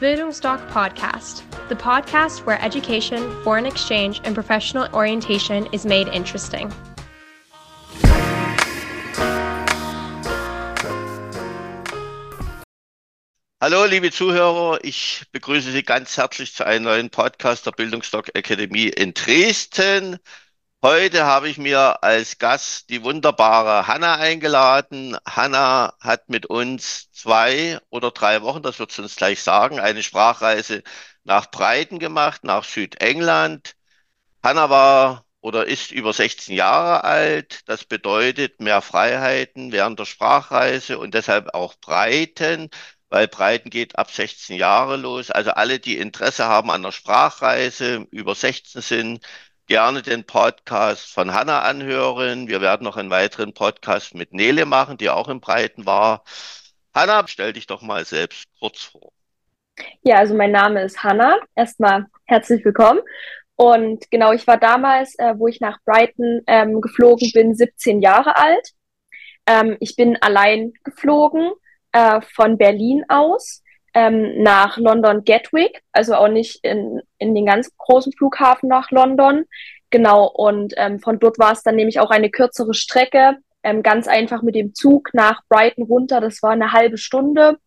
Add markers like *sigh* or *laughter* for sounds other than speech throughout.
Bildungsdoc Podcast, the podcast where education, foreign exchange, and professional orientation is made interesting. Hallo, liebe Zuhörer, ich begrüße Sie ganz herzlich zu einem neuen Podcast der Bildungsdoc Akademie in Dresden. Heute habe ich mir als Gast die wunderbare Hanna eingeladen. Hanna hat mit uns zwei oder drei Wochen, das wird sie uns gleich sagen, eine Sprachreise nach Breiten gemacht, nach Südengland. Hanna war oder ist über 16 Jahre alt. Das bedeutet mehr Freiheiten während der Sprachreise und deshalb auch Breiten, weil Breiten geht ab 16 Jahre los. Also alle, die Interesse haben an der Sprachreise, über 16 sind, gerne den Podcast von Hanna anhören. Wir werden noch einen weiteren Podcast mit Nele machen, die auch im Breiten war. Hanna, stell dich doch mal selbst kurz vor. Ja, also mein Name ist Hanna. Erstmal herzlich willkommen. Und genau, ich war damals, äh, wo ich nach Brighton ähm, geflogen bin, 17 Jahre alt. Ähm, ich bin allein geflogen äh, von Berlin aus ähm, nach London Gatwick, also auch nicht in, in den ganz großen Flughafen nach London. Genau, und ähm, von dort war es dann nämlich auch eine kürzere Strecke, ähm, ganz einfach mit dem Zug nach Brighton runter. Das war eine halbe Stunde.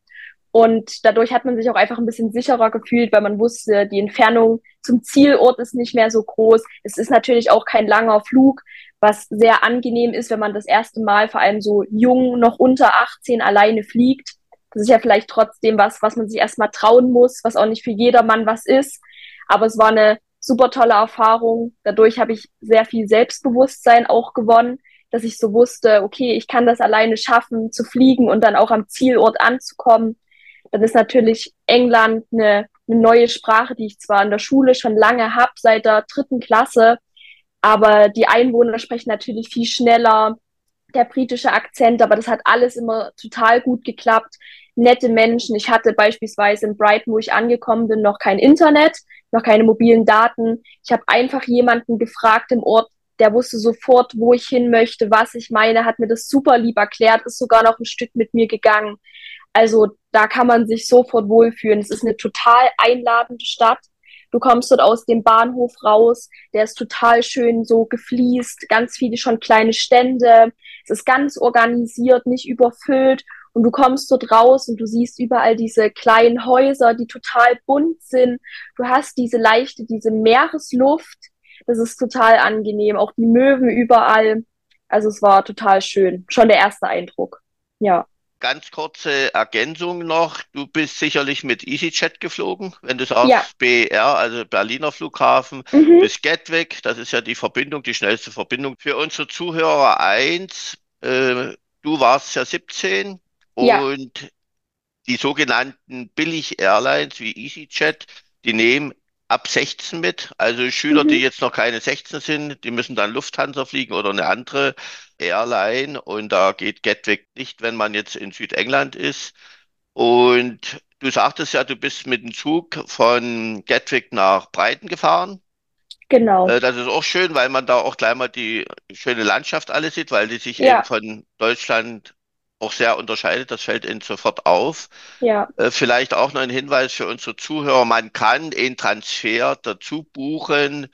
Und dadurch hat man sich auch einfach ein bisschen sicherer gefühlt, weil man wusste, die Entfernung zum Zielort ist nicht mehr so groß. Es ist natürlich auch kein langer Flug, was sehr angenehm ist, wenn man das erste Mal vor allem so jung, noch unter 18 alleine fliegt. Das ist ja vielleicht trotzdem was, was man sich erstmal trauen muss, was auch nicht für jedermann was ist. Aber es war eine super tolle Erfahrung. Dadurch habe ich sehr viel Selbstbewusstsein auch gewonnen, dass ich so wusste, okay, ich kann das alleine schaffen, zu fliegen und dann auch am Zielort anzukommen. Dann ist natürlich England eine, eine neue Sprache, die ich zwar in der Schule schon lange habe, seit der dritten Klasse, aber die Einwohner sprechen natürlich viel schneller, der britische Akzent, aber das hat alles immer total gut geklappt nette Menschen. Ich hatte beispielsweise in Brighton, wo ich angekommen bin, noch kein Internet, noch keine mobilen Daten. Ich habe einfach jemanden gefragt im Ort, der wusste sofort, wo ich hin möchte, was ich meine, hat mir das super lieb erklärt, ist sogar noch ein Stück mit mir gegangen. Also da kann man sich sofort wohlfühlen. Es ist eine total einladende Stadt. Du kommst dort aus dem Bahnhof raus, der ist total schön so gefliest, ganz viele schon kleine Stände. Es ist ganz organisiert, nicht überfüllt und du kommst dort raus und du siehst überall diese kleinen Häuser, die total bunt sind. Du hast diese leichte, diese Meeresluft. Das ist total angenehm. Auch die Möwen überall. Also es war total schön. Schon der erste Eindruck. Ja. Ganz kurze Ergänzung noch. Du bist sicherlich mit EasyJet geflogen, wenn du sagst Ja. BER, also Berliner Flughafen, Mhm. bis Gatwick. Das ist ja die Verbindung, die schnellste Verbindung. Für unsere Zuhörer eins, äh, du warst ja 17 Ja. und die sogenannten Billig-Airlines wie EasyJet, die nehmen ab 16 mit. Also Schüler, Mhm. die jetzt noch keine 16 sind, die müssen dann Lufthansa fliegen oder eine andere Airline. Und da geht Gatwick nicht, wenn man jetzt in Südengland ist. Und du sagtest ja, du bist mit dem Zug von Gatwick nach Brighton gefahren. Genau. Äh, Das ist auch schön, weil man da auch gleich mal die schöne Landschaft alles sieht, weil die sich Ja. eben von Deutschland auch sehr unterscheidet. Das fällt Ihnen sofort auf. Ja. Äh, Vielleicht auch noch ein Hinweis für unsere Zuhörer. Man kann den Transfer dazu buchen,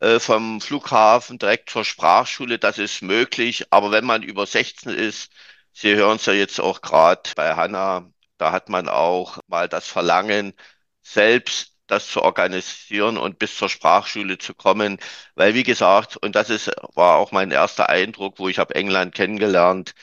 äh, vom Flughafen direkt zur Sprachschule. Das ist möglich. Aber wenn man über 16 ist, Sie hören es ja jetzt auch gerade bei Hanna, da hat man auch mal das Verlangen, selbst das zu organisieren und bis zur Sprachschule zu kommen. Weil, wie gesagt, und das ist, war auch mein erster Eindruck, wo ich habe England kennengelernt,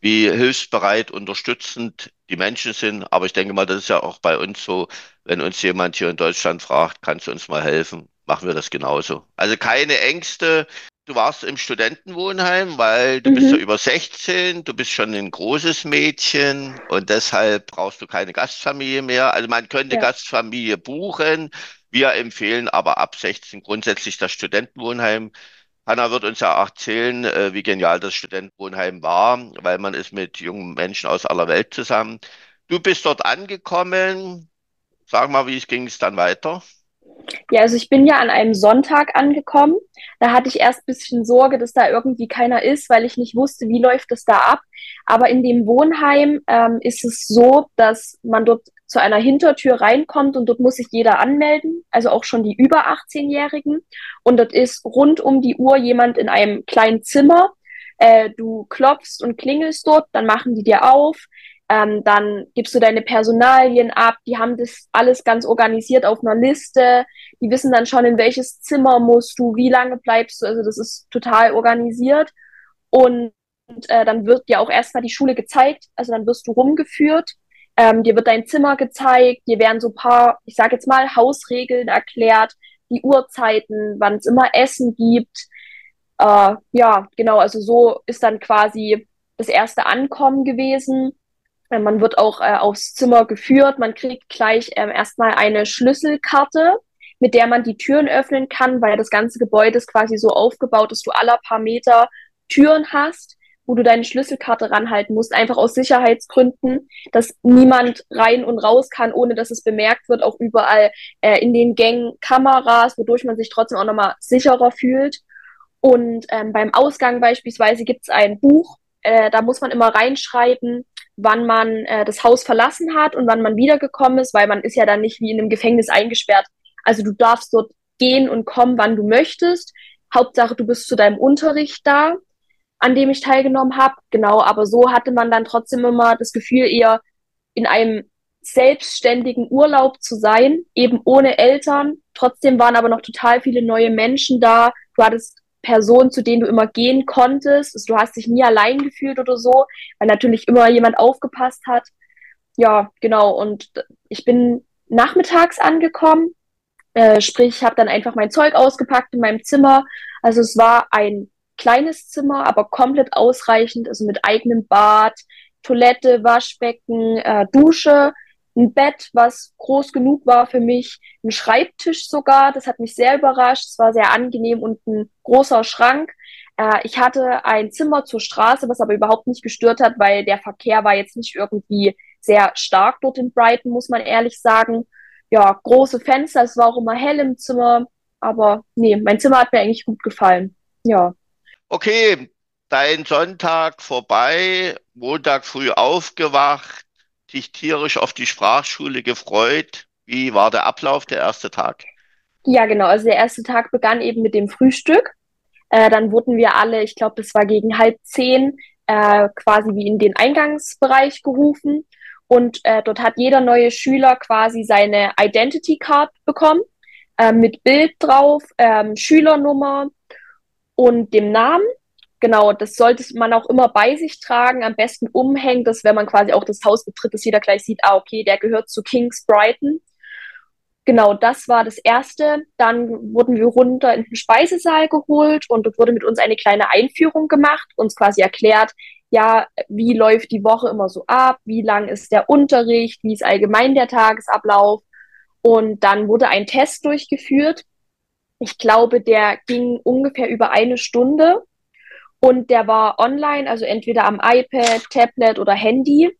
wie hilfsbereit, unterstützend die Menschen sind. Aber ich denke mal, das ist ja auch bei uns so, wenn uns jemand hier in Deutschland fragt, kannst du uns mal helfen, machen wir das genauso. Also keine Ängste. Du warst im Studentenwohnheim, weil du bist ja Mhm. über 16, du bist schon ein großes Mädchen und deshalb brauchst du keine Gastfamilie mehr. Also man könnte Ja. Gastfamilie buchen. Wir empfehlen aber ab 16 grundsätzlich das Studentenwohnheim. Hanna wird uns ja auch erzählen, äh, wie genial das Studentenwohnheim war, weil man ist mit jungen Menschen aus aller Welt zusammen. Du bist dort angekommen. Sag mal, wie ging es dann weiter? Ja, also ich bin ja an einem Sonntag angekommen. Da hatte ich erst ein bisschen Sorge, dass da irgendwie keiner ist, weil ich nicht wusste, wie läuft es da ab. Aber in dem Wohnheim ähm, ist es so, dass man dort zu einer Hintertür reinkommt und dort muss sich jeder anmelden, also auch schon die über 18-Jährigen. Und dort ist rund um die Uhr jemand in einem kleinen Zimmer. Äh, du klopfst und klingelst dort, dann machen die dir auf. Ähm, dann gibst du deine Personalien ab. Die haben das alles ganz organisiert auf einer Liste. Die wissen dann schon, in welches Zimmer musst du, wie lange bleibst du. Also das ist total organisiert. Und äh, dann wird dir auch erstmal die Schule gezeigt. Also dann wirst du rumgeführt. Ähm, dir wird dein Zimmer gezeigt. Dir werden so paar, ich sage jetzt mal, Hausregeln erklärt, die Uhrzeiten, wann es immer Essen gibt. Äh, ja, genau. Also so ist dann quasi das erste Ankommen gewesen. Äh, man wird auch äh, aufs Zimmer geführt. Man kriegt gleich ähm, erstmal eine Schlüsselkarte, mit der man die Türen öffnen kann, weil das ganze Gebäude ist quasi so aufgebaut, dass du aller paar Meter Türen hast, wo du deine Schlüsselkarte ranhalten musst, einfach aus Sicherheitsgründen, dass niemand rein und raus kann, ohne dass es bemerkt wird. Auch überall äh, in den Gängen Kameras, wodurch man sich trotzdem auch nochmal sicherer fühlt. Und ähm, beim Ausgang beispielsweise gibt es ein Buch, äh, da muss man immer reinschreiben, wann man äh, das Haus verlassen hat und wann man wiedergekommen ist, weil man ist ja dann nicht wie in einem Gefängnis eingesperrt. Also du darfst dort gehen und kommen, wann du möchtest. Hauptsache, du bist zu deinem Unterricht da, an dem ich teilgenommen habe. Genau, aber so hatte man dann trotzdem immer das Gefühl, eher in einem selbstständigen Urlaub zu sein, eben ohne Eltern. Trotzdem waren aber noch total viele neue Menschen da. Du hattest Person, zu denen du immer gehen konntest. Also du hast dich nie allein gefühlt oder so, weil natürlich immer jemand aufgepasst hat. Ja, genau. Und ich bin nachmittags angekommen. Äh, sprich, ich habe dann einfach mein Zeug ausgepackt in meinem Zimmer. Also es war ein kleines Zimmer, aber komplett ausreichend, also mit eigenem Bad, Toilette, Waschbecken, äh, Dusche, ein Bett, was groß genug war für mich, ein Schreibtisch sogar, das hat mich sehr überrascht, es war sehr angenehm und ein großer Schrank. Äh, ich hatte ein Zimmer zur Straße, was aber überhaupt nicht gestört hat, weil der Verkehr war jetzt nicht irgendwie sehr stark dort in Brighton, muss man ehrlich sagen. Ja, große Fenster, es war auch immer hell im Zimmer, aber nee, mein Zimmer hat mir eigentlich gut gefallen. Ja. Okay, dein Sonntag vorbei, Montag früh aufgewacht, dich tierisch auf die Sprachschule gefreut. Wie war der Ablauf, der erste Tag? Ja, genau. Also der erste Tag begann eben mit dem Frühstück. Äh, dann wurden wir alle, ich glaube, das war gegen halb zehn, äh, quasi wie in den Eingangsbereich gerufen. Und äh, dort hat jeder neue Schüler quasi seine Identity Card bekommen, äh, mit Bild drauf, ähm, Schülernummer und dem Namen. Genau, das sollte man auch immer bei sich tragen, am besten umhängen, dass wenn man quasi auch das Haus betritt, dass jeder gleich sieht, ah, okay, der gehört zu Kings Brighton. Genau, das war das Erste. Dann wurden wir runter in den Speisesaal geholt und dort wurde mit uns eine kleine Einführung gemacht, uns quasi erklärt, ja, wie läuft die Woche immer so ab, wie lang ist der Unterricht, wie ist allgemein der Tagesablauf. Und dann wurde ein Test durchgeführt. Ich glaube, der ging ungefähr über eine Stunde und der war online, also entweder am iPad, Tablet oder Handy.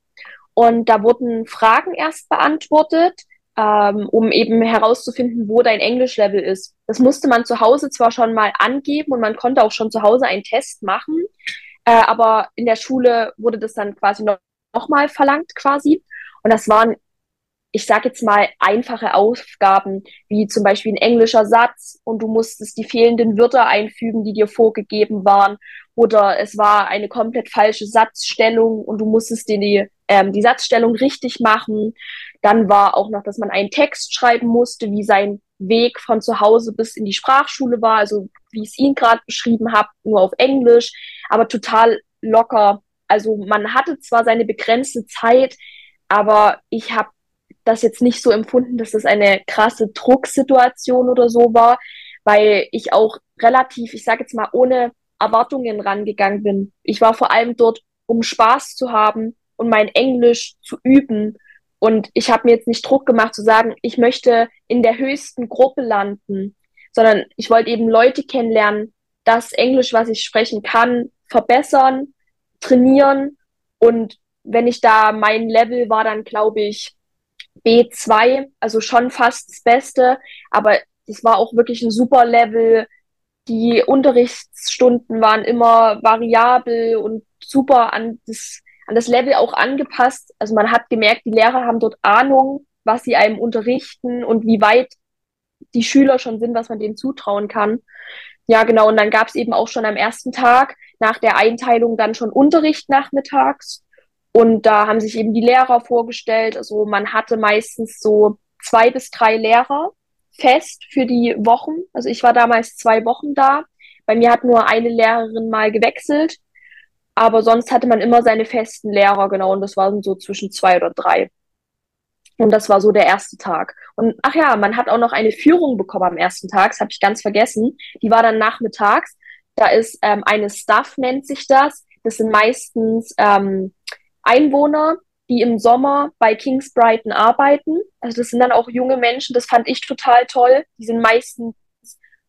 Und da wurden Fragen erst beantwortet, ähm, um eben herauszufinden, wo dein Englischlevel ist. Das musste man zu Hause zwar schon mal angeben und man konnte auch schon zu Hause einen Test machen, äh, aber in der Schule wurde das dann quasi noch, noch mal verlangt quasi. Und das waren ich sage jetzt mal, einfache Aufgaben, wie zum Beispiel ein englischer Satz und du musstest die fehlenden Wörter einfügen, die dir vorgegeben waren oder es war eine komplett falsche Satzstellung und du musstest dir die, ähm, die Satzstellung richtig machen. Dann war auch noch, dass man einen Text schreiben musste, wie sein Weg von zu Hause bis in die Sprachschule war, also wie ich es Ihnen gerade beschrieben habe, nur auf Englisch, aber total locker. Also man hatte zwar seine begrenzte Zeit, aber ich habe das jetzt nicht so empfunden, dass das eine krasse Drucksituation oder so war, weil ich auch relativ, ich sage jetzt mal, ohne Erwartungen rangegangen bin. Ich war vor allem dort, um Spaß zu haben und mein Englisch zu üben. Und ich habe mir jetzt nicht Druck gemacht zu sagen, ich möchte in der höchsten Gruppe landen, sondern ich wollte eben Leute kennenlernen, das Englisch, was ich sprechen kann, verbessern, trainieren. Und wenn ich da mein Level war, dann glaube ich B2, also schon fast das Beste, aber es war auch wirklich ein super Level die Unterrichtsstunden waren immer variabel und super an das, an das Level auch angepasst. Also man hat gemerkt, die Lehrer haben dort Ahnung, was sie einem unterrichten und wie weit die Schüler schon sind, was man denen zutrauen kann. Ja, genau. Und dann gab es eben auch schon am ersten Tag nach der Einteilung dann schon Unterricht nachmittags. Und da haben sich eben die Lehrer vorgestellt. Also man hatte meistens so zwei bis drei Lehrer fest für die Wochen. Also ich war damals zwei Wochen da. Bei mir hat nur eine Lehrerin mal gewechselt. Aber sonst hatte man immer seine festen Lehrer, genau. Und das waren so zwischen zwei oder drei. Und das war so der erste Tag. Und ach ja, man hat auch noch eine Führung bekommen am ersten Tag, das habe ich ganz vergessen. Die war dann nachmittags. Da ist ähm, eine Staff, nennt sich das. Das sind meistens ähm, Einwohner, die im Sommer bei Kings Brighton arbeiten. Also das sind dann auch junge Menschen, das fand ich total toll. Die sind meistens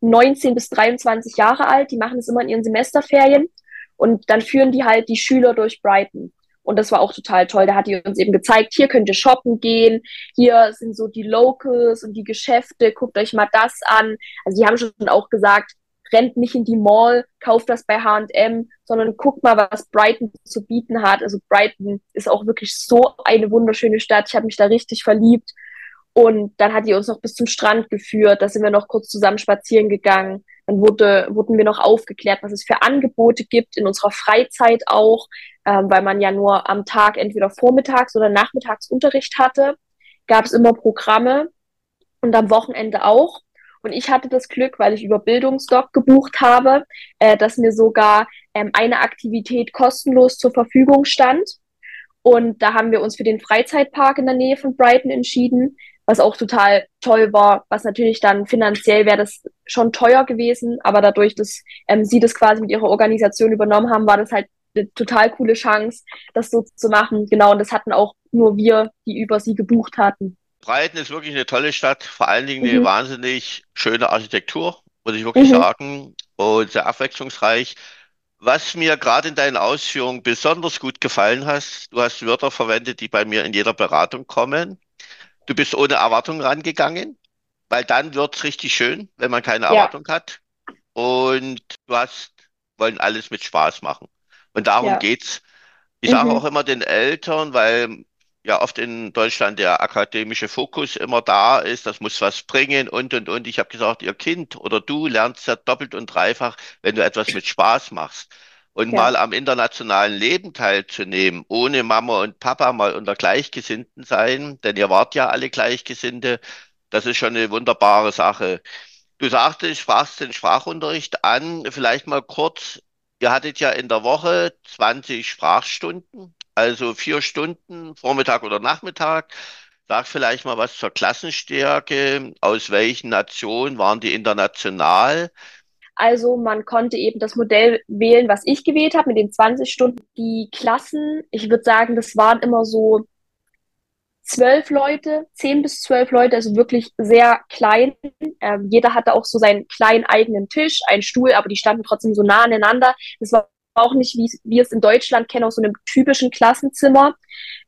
19 bis 23 Jahre alt, die machen es immer in ihren Semesterferien und dann führen die halt die Schüler durch Brighton. Und das war auch total toll. Da hat die uns eben gezeigt, hier könnt ihr shoppen gehen, hier sind so die Locals und die Geschäfte, guckt euch mal das an. Also die haben schon auch gesagt, rennt nicht in die Mall, kauft das bei H&M, sondern guckt mal, was Brighton zu bieten hat. Also Brighton ist auch wirklich so eine wunderschöne Stadt. Ich habe mich da richtig verliebt. Und dann hat die uns noch bis zum Strand geführt. Da sind wir noch kurz zusammen spazieren gegangen. Dann wurde, wurden wir noch aufgeklärt, was es für Angebote gibt in unserer Freizeit auch, ähm, weil man ja nur am Tag entweder vormittags oder nachmittags Unterricht hatte. Gab es immer Programme und am Wochenende auch. Und ich hatte das Glück, weil ich über Bildungsdoc gebucht habe, äh, dass mir sogar ähm, eine Aktivität kostenlos zur Verfügung stand. Und da haben wir uns für den Freizeitpark in der Nähe von Brighton entschieden, was auch total toll war, was natürlich dann finanziell wäre das schon teuer gewesen, aber dadurch, dass ähm, sie das quasi mit ihrer Organisation übernommen haben, war das halt eine total coole Chance, das so zu machen. Genau, und das hatten auch nur wir, die über sie gebucht hatten. Breiten ist wirklich eine tolle Stadt, vor allen Dingen eine mhm. wahnsinnig schöne Architektur, muss ich wirklich mhm. sagen, und sehr abwechslungsreich. Was mir gerade in deinen Ausführungen besonders gut gefallen hat, du hast Wörter verwendet, die bei mir in jeder Beratung kommen. Du bist ohne Erwartung rangegangen, weil dann wird es richtig schön, wenn man keine ja. Erwartung hat. Und du hast, wollen alles mit Spaß machen. Und darum ja. geht's. Ich mhm. sage auch immer den Eltern, weil ja oft in Deutschland der akademische Fokus immer da ist, das muss was bringen und und und. Ich habe gesagt, ihr Kind oder du lernst ja doppelt und dreifach, wenn du etwas mit Spaß machst. Und ja. mal am internationalen Leben teilzunehmen, ohne Mama und Papa mal unter Gleichgesinnten sein, denn ihr wart ja alle Gleichgesinnte, das ist schon eine wunderbare Sache. Du sagtest, sprachst den Sprachunterricht an, vielleicht mal kurz, ihr hattet ja in der Woche 20 Sprachstunden also vier Stunden, Vormittag oder Nachmittag. Sag vielleicht mal was zur Klassenstärke. Aus welchen Nationen waren die international? Also man konnte eben das Modell wählen, was ich gewählt habe, mit den 20 Stunden. Die Klassen, ich würde sagen, das waren immer so zwölf Leute, zehn bis zwölf Leute, also wirklich sehr klein. Ähm, jeder hatte auch so seinen kleinen eigenen Tisch, einen Stuhl, aber die standen trotzdem so nah aneinander. Das war auch nicht, wie wir es in Deutschland kennen, aus so einem typischen Klassenzimmer,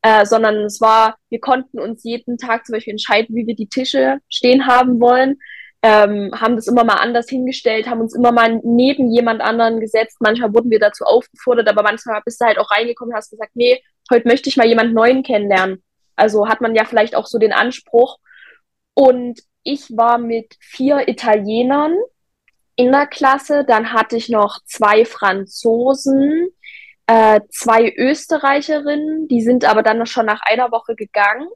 äh, sondern es war, wir konnten uns jeden Tag zum Beispiel entscheiden, wie wir die Tische stehen haben wollen. Ähm, haben das immer mal anders hingestellt, haben uns immer mal neben jemand anderen gesetzt. Manchmal wurden wir dazu aufgefordert, aber manchmal bist du halt auch reingekommen und hast gesagt, nee, heute möchte ich mal jemand Neuen kennenlernen. Also hat man ja vielleicht auch so den Anspruch. Und ich war mit vier Italienern in der Klasse. Dann hatte ich noch zwei Franzosen, äh, zwei Österreicherinnen, die sind aber dann schon nach einer Woche gegangen.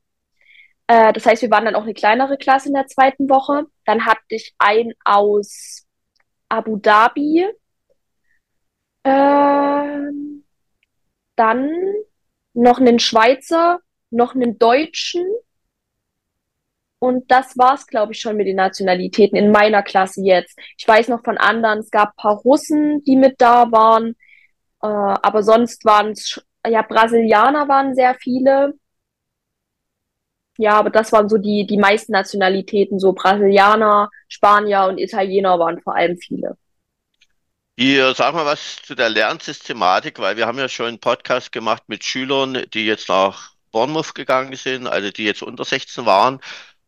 Äh, das heißt, wir waren dann auch eine kleinere Klasse in der zweiten Woche. Dann hatte ich einen aus Abu Dhabi. Äh, dann noch einen Schweizer, noch einen Deutschen und das war's, glaube ich, schon mit den Nationalitäten in meiner Klasse jetzt. Ich weiß noch von anderen, es gab ein paar Russen, die mit da waren, äh, aber sonst waren es, ja, Brasilianer waren sehr viele. Ja, aber das waren so die, die meisten Nationalitäten, so Brasilianer, Spanier und Italiener waren vor allem viele. Hier, sag mal was zu der Lernsystematik, weil wir haben ja schon einen Podcast gemacht mit Schülern, die jetzt nach Bournemouth gegangen sind, also die jetzt unter 16 waren.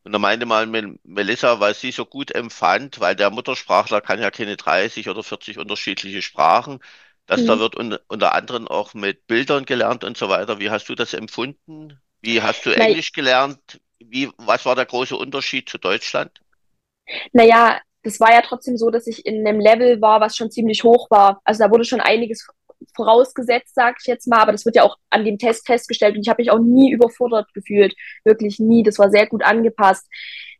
Und da meinte mal Melissa, weil sie so gut empfand, weil der Muttersprachler kann ja keine 30 oder 40 unterschiedliche Sprachen, dass mhm. da wird un unter anderem auch mit Bildern gelernt und so weiter. Wie hast du das empfunden? Wie hast du Englisch gelernt? Wie, was war der große Unterschied zu Deutschland? Naja, das war ja trotzdem so, dass ich in einem Level war, was schon ziemlich hoch war. Also da wurde schon einiges vorausgesetzt, sage ich jetzt mal, aber das wird ja auch an dem Test festgestellt und ich habe mich auch nie überfordert gefühlt, wirklich nie. Das war sehr gut angepasst.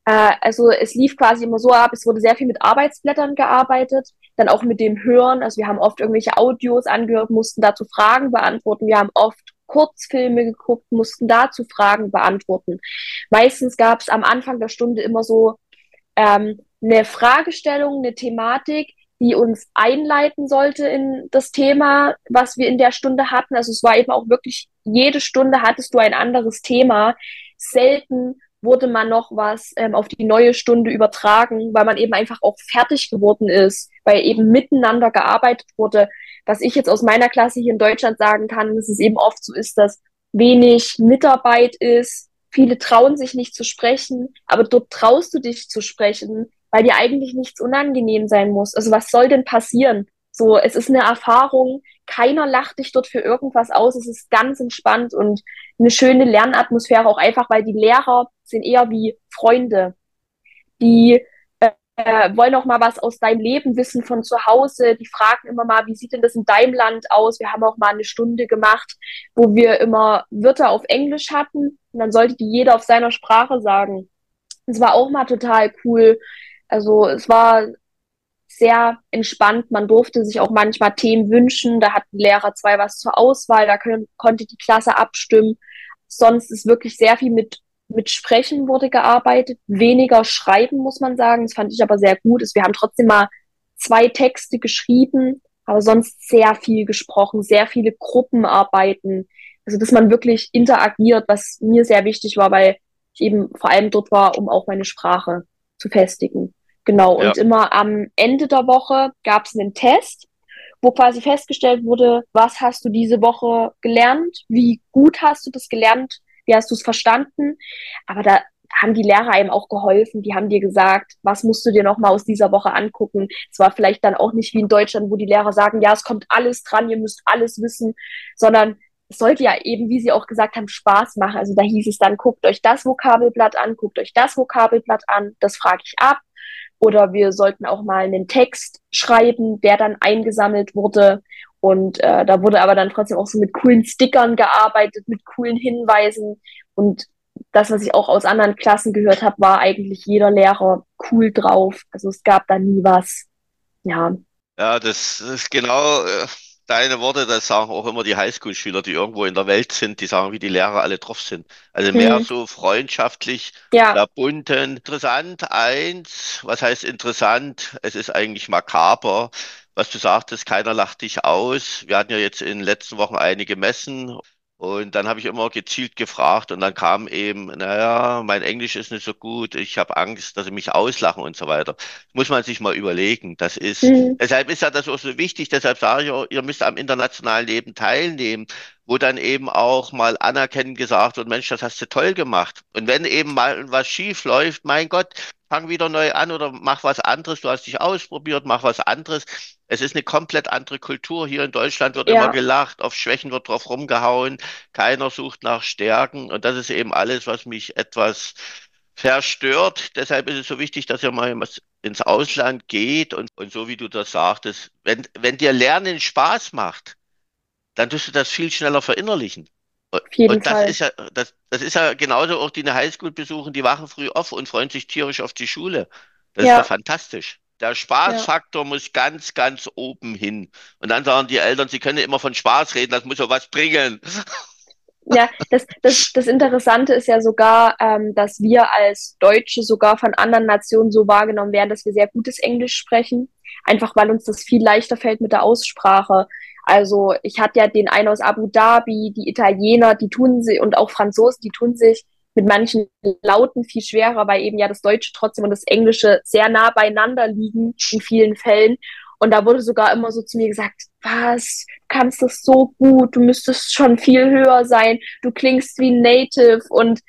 Äh, also es lief quasi immer so ab, es wurde sehr viel mit Arbeitsblättern gearbeitet, dann auch mit dem Hören. Also wir haben oft irgendwelche Audios angehört, mussten dazu Fragen beantworten. Wir haben oft Kurzfilme geguckt, mussten dazu Fragen beantworten. Meistens gab es am Anfang der Stunde immer so ähm, eine Fragestellung, eine Thematik, die uns einleiten sollte in das Thema, was wir in der Stunde hatten. Also es war eben auch wirklich, jede Stunde hattest du ein anderes Thema. Selten wurde man noch was ähm, auf die neue Stunde übertragen, weil man eben einfach auch fertig geworden ist, weil eben miteinander gearbeitet wurde. Was ich jetzt aus meiner Klasse hier in Deutschland sagen kann, dass es eben oft so ist, dass wenig Mitarbeit ist, viele trauen sich nicht zu sprechen, aber dort traust du dich zu sprechen, weil dir eigentlich nichts unangenehm sein muss. Also was soll denn passieren? So, es ist eine Erfahrung, keiner lacht dich dort für irgendwas aus, es ist ganz entspannt und eine schöne Lernatmosphäre, auch einfach, weil die Lehrer sind eher wie Freunde. Die äh, wollen auch mal was aus deinem Leben wissen von zu Hause. Die fragen immer mal, wie sieht denn das in deinem Land aus? Wir haben auch mal eine Stunde gemacht, wo wir immer Wörter auf Englisch hatten und dann sollte die jeder auf seiner Sprache sagen. Das war auch mal total cool. Also es war sehr entspannt. Man durfte sich auch manchmal Themen wünschen. Da hatten Lehrer zwei was zur Auswahl. Da können, konnte die Klasse abstimmen. Sonst ist wirklich sehr viel mit, mit Sprechen wurde gearbeitet. Weniger Schreiben, muss man sagen. Das fand ich aber sehr gut. Wir haben trotzdem mal zwei Texte geschrieben, aber sonst sehr viel gesprochen, sehr viele Gruppenarbeiten. Also, dass man wirklich interagiert, was mir sehr wichtig war, weil ich eben vor allem dort war, um auch meine Sprache zu festigen. Genau, ja. und immer am Ende der Woche gab es einen Test, wo quasi festgestellt wurde, was hast du diese Woche gelernt, wie gut hast du das gelernt, wie hast du es verstanden. Aber da haben die Lehrer einem auch geholfen, die haben dir gesagt, was musst du dir nochmal aus dieser Woche angucken. Es war vielleicht dann auch nicht wie in Deutschland, wo die Lehrer sagen, ja, es kommt alles dran, ihr müsst alles wissen, sondern es sollte ja eben, wie Sie auch gesagt haben, Spaß machen. Also da hieß es dann, guckt euch das Vokabelblatt an, guckt euch das Vokabelblatt an, das frage ich ab. Oder wir sollten auch mal einen Text schreiben, der dann eingesammelt wurde. Und äh, da wurde aber dann trotzdem auch so mit coolen Stickern gearbeitet, mit coolen Hinweisen. Und das, was ich auch aus anderen Klassen gehört habe, war eigentlich jeder Lehrer cool drauf. Also es gab da nie was. Ja. Ja, das ist genau. Deine Worte, das sagen auch immer die Highschool-Schüler, die irgendwo in der Welt sind, die sagen, wie die Lehrer alle drauf sind. Also mehr hm. so freundschaftlich, ja. verbunden. Interessant, eins, was heißt interessant? Es ist eigentlich makaber. Was du sagtest, keiner lacht dich aus. Wir hatten ja jetzt in den letzten Wochen einige Messen und dann habe ich immer gezielt gefragt und dann kam eben, naja, mein Englisch ist nicht so gut, ich habe Angst, dass sie mich auslachen und so weiter. muss man sich mal überlegen. Das ist, mhm. deshalb ist ja das auch so wichtig, deshalb sage ich, ihr müsst am internationalen Leben teilnehmen, wo dann eben auch mal anerkennend gesagt wird, Mensch, das hast du toll gemacht. Und wenn eben mal was schief läuft, mein Gott, fang wieder neu an oder mach was anderes, du hast dich ausprobiert, mach was anderes. Es ist eine komplett andere Kultur. Hier in Deutschland wird ja. immer gelacht, auf Schwächen wird drauf rumgehauen, keiner sucht nach Stärken. Und das ist eben alles, was mich etwas verstört. Deshalb ist es so wichtig, dass ihr mal ins Ausland geht und, und so wie du das sagtest, wenn, wenn dir Lernen Spaß macht, dann tust du das viel schneller verinnerlichen. Auf jeden und das Fall. ist ja, das, das ist ja genauso auch die eine Highschool besuchen, die wachen früh auf und freuen sich tierisch auf die Schule. Das ja. ist ja fantastisch. Der Spaßfaktor ja. muss ganz, ganz oben hin. Und dann sagen die Eltern, sie können immer von Spaß reden, das muss ja was bringen. *laughs* Ja, das, das, das Interessante ist ja sogar, ähm, dass wir als Deutsche sogar von anderen Nationen so wahrgenommen werden, dass wir sehr gutes Englisch sprechen. Einfach weil uns das viel leichter fällt mit der Aussprache. Also ich hatte ja den einen aus Abu Dhabi, die Italiener, die tun sie und auch Franzosen, die tun sich mit manchen Lauten viel schwerer, weil eben ja das Deutsche trotzdem und das Englische sehr nah beieinander liegen in vielen Fällen. Und da wurde sogar immer so zu mir gesagt, was, kannst das so gut, du müsstest schon viel höher sein, du klingst wie Native und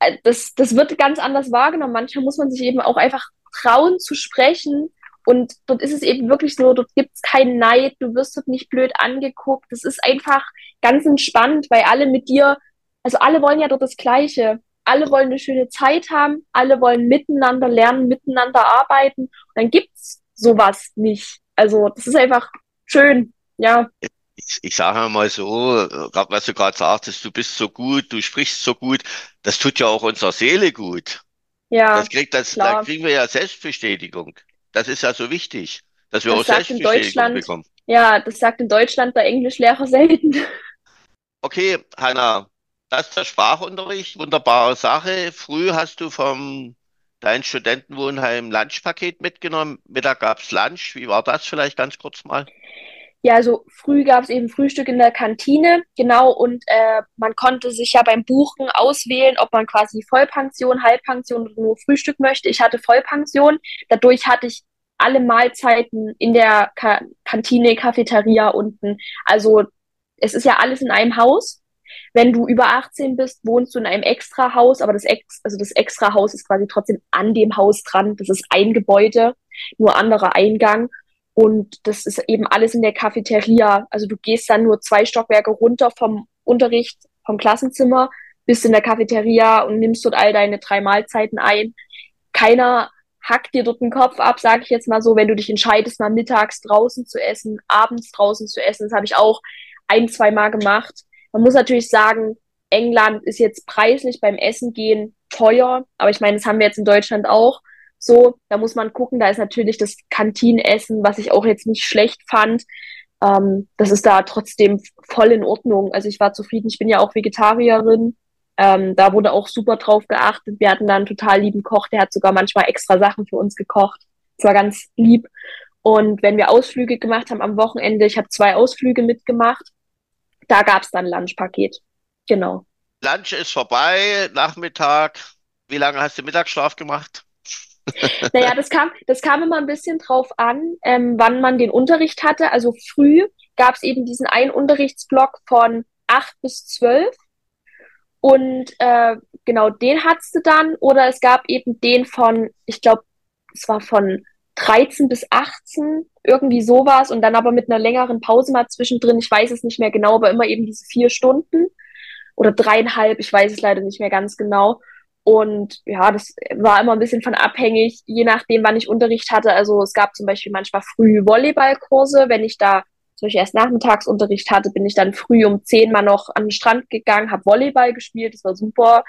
äh, das, das wird ganz anders wahrgenommen. Manchmal muss man sich eben auch einfach trauen zu sprechen Und dort ist es eben wirklich so, dort gibt es keinen Neid, du wirst dort nicht blöd angeguckt. Das ist einfach ganz entspannt, weil alle mit dir, also alle wollen ja dort das Gleiche. Alle wollen eine schöne Zeit haben, alle wollen miteinander lernen, miteinander arbeiten. Und dann gibt's sowas nicht. Also das ist einfach schön, ja. Ich, ich sage mal so, gerade was du gerade sagtest, du bist so gut, du sprichst so gut, das tut ja auch unserer Seele gut. Ja, Das kriegt das, da klar. kriegen wir ja Selbstbestätigung. Das ist ja so wichtig, dass wir Das auch sagt in Deutschland, bekommen. ja, das sagt in Deutschland der Englischlehrer selten. Okay, Hanna, das ist der Sprachunterricht, wunderbare Sache. Früh hast du vom dein Studentenwohnheim Lunchpaket mitgenommen. Mittag gab's Lunch. Wie war das vielleicht ganz kurz mal? Ja, also früh gab es eben Frühstück in der Kantine, genau, und äh, man konnte sich ja beim Buchen auswählen, ob man quasi Vollpension, Halbpension oder nur Frühstück möchte. Ich hatte Vollpension, dadurch hatte ich alle Mahlzeiten in der Ka Kantine, Cafeteria unten. Also es ist ja alles in einem Haus. Wenn du über 18 bist, wohnst du in einem Extrahaus, aber das Ex, also das Extrahaus ist quasi trotzdem an dem Haus dran. Das ist ein Gebäude, nur anderer Eingang. Und das ist eben alles in der Cafeteria. Also du gehst dann nur zwei Stockwerke runter vom Unterricht, vom Klassenzimmer, bist in der Cafeteria und nimmst dort all deine drei Mahlzeiten ein. Keiner hackt dir dort den Kopf ab, sage ich jetzt mal so, wenn du dich entscheidest, mal mittags draußen zu essen, abends draußen zu essen. Das habe ich auch ein, zwei Mal gemacht. Man muss natürlich sagen, England ist jetzt preislich beim Essen gehen teuer, aber ich meine, das haben wir jetzt in Deutschland auch. So, da muss man gucken, da ist natürlich das Kantinenessen, was ich auch jetzt nicht schlecht fand. Ähm, das ist da trotzdem voll in Ordnung. Also ich war zufrieden, ich bin ja auch Vegetarierin. Ähm, da wurde auch super drauf geachtet. Wir hatten da einen total lieben Koch, der hat sogar manchmal extra Sachen für uns gekocht. Das war ganz lieb. Und wenn wir Ausflüge gemacht haben am Wochenende, ich habe zwei Ausflüge mitgemacht, da gab's dann Lunchpaket. Genau. Lunch ist vorbei, Nachmittag. Wie lange hast du Mittagsschlaf gemacht? *laughs* Naja, das kam, das kam immer ein bisschen drauf an, ähm, wann man den Unterricht hatte. Also früh gab's eben diesen einen Unterrichtsblock von acht bis zwölf und äh, genau den hattest du dann. Oder es gab eben den von, ich glaube, es war von 13 bis 18, irgendwie sowas. Und dann aber mit einer längeren Pause mal zwischendrin. Ich weiß es nicht mehr genau, aber immer eben diese vier Stunden oder dreieinhalb. Ich weiß es leider nicht mehr ganz genau. Und ja, das war immer ein bisschen von abhängig, je nachdem, wann ich Unterricht hatte. Also es gab zum Beispiel manchmal früh Volleyballkurse. Wenn ich da zum Beispiel erst Nachmittagsunterricht hatte, bin ich dann früh um zehn mal noch an den Strand gegangen, habe Volleyball gespielt, das war super.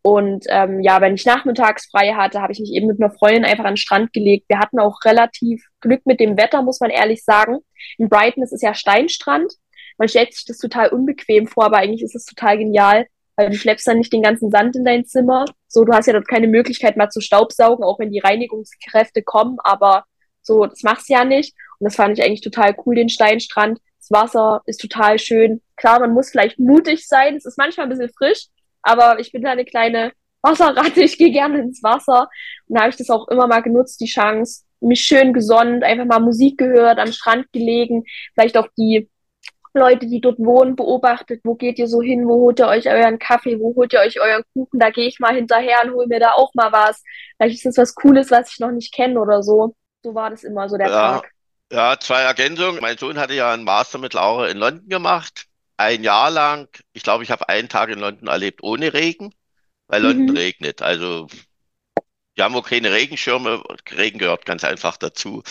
Und ähm, ja, wenn ich nachmittags frei hatte, habe ich mich eben mit einer Freundin einfach an den Strand gelegt. Wir hatten auch relativ Glück mit dem Wetter, muss man ehrlich sagen. In Brighton ist es ja Steinstrand. Man stellt sich das total unbequem vor, aber eigentlich ist es total genial, weil du schleppst dann nicht den ganzen Sand in dein Zimmer. So, du hast ja dort keine Möglichkeit mal zu staubsaugen, auch wenn die Reinigungskräfte kommen, aber so, das machst du ja nicht. Und das fand ich eigentlich total cool, den Steinstrand. Das Wasser ist total schön. Klar, man muss vielleicht mutig sein. Es ist manchmal ein bisschen frisch, aber ich bin da eine kleine Wasserratte. Ich gehe gerne ins Wasser. Und da habe ich das auch immer mal genutzt, die Chance, mich schön gesonnt, einfach mal Musik gehört, am Strand gelegen, vielleicht auch die Leute, die dort wohnen, beobachtet, wo geht ihr so hin, wo holt ihr euch euren Kaffee, wo holt ihr euch euren Kuchen, da gehe ich mal hinterher und hol mir da auch mal was. Vielleicht ist das was Cooles, was ich noch nicht kenne oder so. So war das immer so der Ja, Tag. ja, zwei Ergänzungen. Mein Sohn hatte ja einen Master mit Laura in London gemacht. Ein Jahr lang. Ich glaube, ich habe einen Tag in London erlebt ohne Regen, weil London Mhm. regnet. Also die haben auch keine Regenschirme. Regen gehört ganz einfach dazu.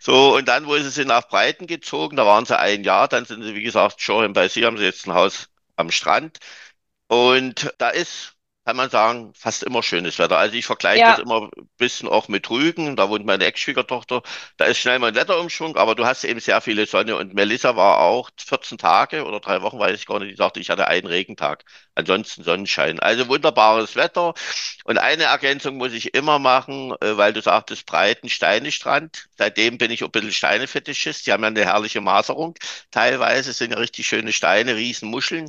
So, und dann, wo sie sind nach Brighton gezogen, da waren sie ein Jahr. Dann sind sie, wie gesagt, Shoreham bei Sie, haben sie jetzt ein Haus am Strand. Und da ist, kann man sagen, fast immer schönes Wetter. Also ich vergleiche das Ja, immer ein bisschen auch mit Rügen. Da wohnt meine Ex-Schwiegertochter. Da ist schnell mal ein Wetterumschwung, aber du hast eben sehr viele Sonne. Und Melissa war auch 14 Tage oder drei Wochen, weiß ich gar nicht. Die sagte, ich hatte einen Regentag. Ansonsten Sonnenschein. Also wunderbares Wetter. Und eine Ergänzung muss ich immer machen, äh, weil du sagtest, breiten Steinestrand. Seitdem bin ich ein bisschen Steinefetischist. Die haben ja eine herrliche Maserung. Teilweise sind ja richtig schöne Steine, Riesenmuscheln.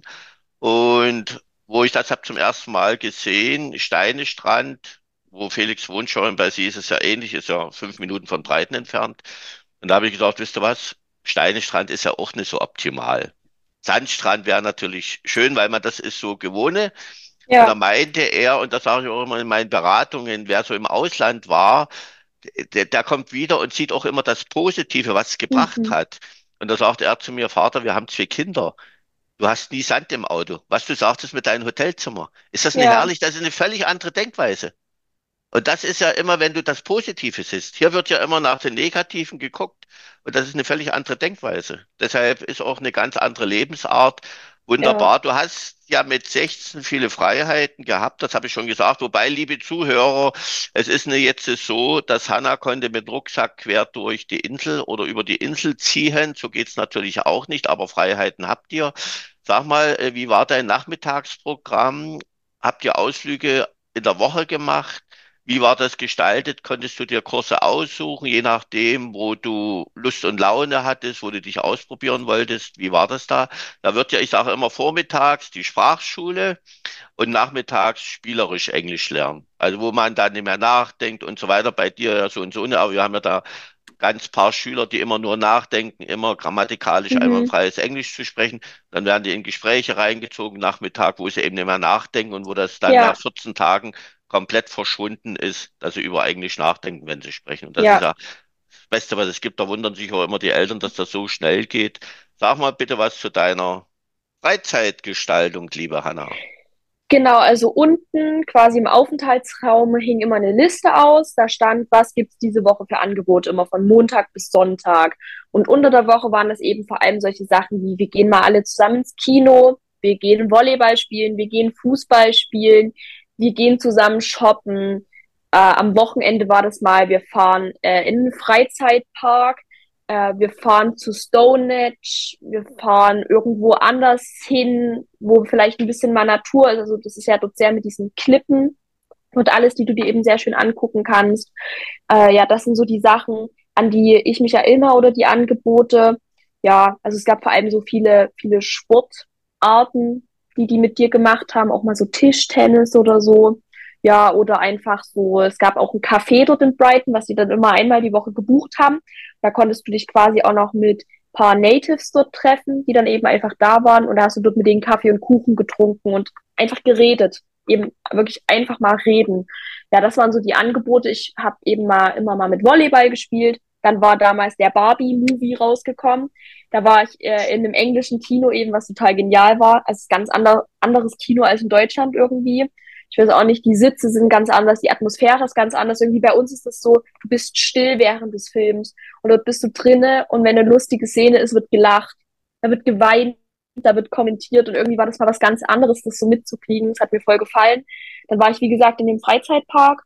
Und wo ich das habe zum ersten Mal gesehen, Steinestrand, wo Felix wohnt, schon bei sie ist es ja ähnlich, ist ja fünf Minuten von Breiten entfernt. Und da habe ich gesagt, wisst ihr was? Steinestrand ist ja auch nicht so optimal. Sandstrand wäre natürlich schön, weil man das ist so gewohne. Und da ja, meinte er, und das sage ich auch immer in meinen Beratungen, wer so im Ausland war, der, der kommt wieder und sieht auch immer das Positive, was es gebracht Mhm. hat. Und da sagte er zu mir, Vater, wir haben zwei Kinder. Du hast nie Sand im Auto. Was du sagtest mit deinem Hotelzimmer. Ist das nicht Ja, herrlich? Das ist eine völlig andere Denkweise. Und das ist ja immer, wenn du das Positive siehst. Hier wird ja immer nach den Negativen geguckt. Und das ist eine völlig andere Denkweise. Deshalb ist auch eine ganz andere Lebensart. Ja, Wunderbar. Du hast ja mit 16 viele Freiheiten gehabt. Das habe ich schon gesagt. Wobei, liebe Zuhörer, es ist jetzt so, dass Hanna konnte mit Rucksack quer durch die Insel oder über die Insel ziehen. So geht's natürlich auch nicht, aber Freiheiten habt ihr. Sag mal, äh, wie war dein Nachmittagsprogramm? Habt ihr Ausflüge in der Woche gemacht? Wie war das gestaltet? Konntest du dir Kurse aussuchen, je nachdem, wo du Lust und Laune hattest, wo du dich ausprobieren wolltest? Wie war das da? Da wird ja, ich sage immer vormittags die Sprachschule und nachmittags spielerisch Englisch lernen. Also wo man dann nicht mehr nachdenkt und so weiter. Bei dir ja so und so, ne? aber wir haben ja da ganz paar Schüler, die immer nur nachdenken, immer grammatikalisch mhm, einwandfreies Englisch zu sprechen. Dann werden die in Gespräche reingezogen Nachmittag, wo sie eben nicht mehr nachdenken und wo das dann nach ja, 14 Tagen komplett verschwunden ist, dass sie über Englisch nachdenken, wenn sie sprechen. Und das ist ja. ja das Beste, was es gibt. Da wundern sich auch immer die Eltern, dass das so schnell geht. Sag mal bitte was zu deiner Freizeitgestaltung, liebe Hanna. Genau, also unten quasi im Aufenthaltsraum hing immer eine Liste aus. Da stand, was gibt's diese Woche für Angebote, immer von Montag bis Sonntag. Und unter der Woche waren das eben vor allem solche Sachen wie, wir gehen mal alle zusammen ins Kino, wir gehen Volleyball spielen, wir gehen Fußball spielen, wir gehen zusammen shoppen. Äh, am Wochenende war das mal, wir fahren äh, in einen Freizeitpark. Äh, wir fahren zu Stonehenge, wir fahren irgendwo anders hin, wo vielleicht ein bisschen mal Natur ist. Also das ist ja dort sehr mit diesen Klippen und alles, die du dir eben sehr schön angucken kannst. Äh, ja, das sind so die Sachen, an die ich mich erinnere oder die Angebote. Ja, also es gab vor allem so viele, viele Sportarten, die die mit dir gemacht haben, auch mal so Tischtennis oder so. Ja, oder einfach so, es gab auch ein Café dort in Brighton, was die dann immer einmal die Woche gebucht haben. Da konntest du dich quasi auch noch mit paar Natives dort treffen, die dann eben einfach da waren und da hast du dort mit denen Kaffee und Kuchen getrunken und einfach geredet. Eben wirklich einfach mal reden. Ja, das waren so die Angebote. Ich habe eben mal immer mal mit Volleyball gespielt. Dann war damals der Barbie-Movie rausgekommen. Da war ich äh, in einem englischen Kino eben, was total genial war. Also ganz ander, anderes Kino als in Deutschland irgendwie. Ich weiß auch nicht, die Sitze sind ganz anders, die Atmosphäre ist ganz anders. Irgendwie bei uns ist das so, du bist still während des Films und dort bist du drinne und wenn eine lustige Szene ist, wird gelacht, da wird geweint, da wird kommentiert und irgendwie war das mal was ganz anderes, das so mitzukriegen. Das hat mir voll gefallen. Dann war ich, wie gesagt, in dem Freizeitpark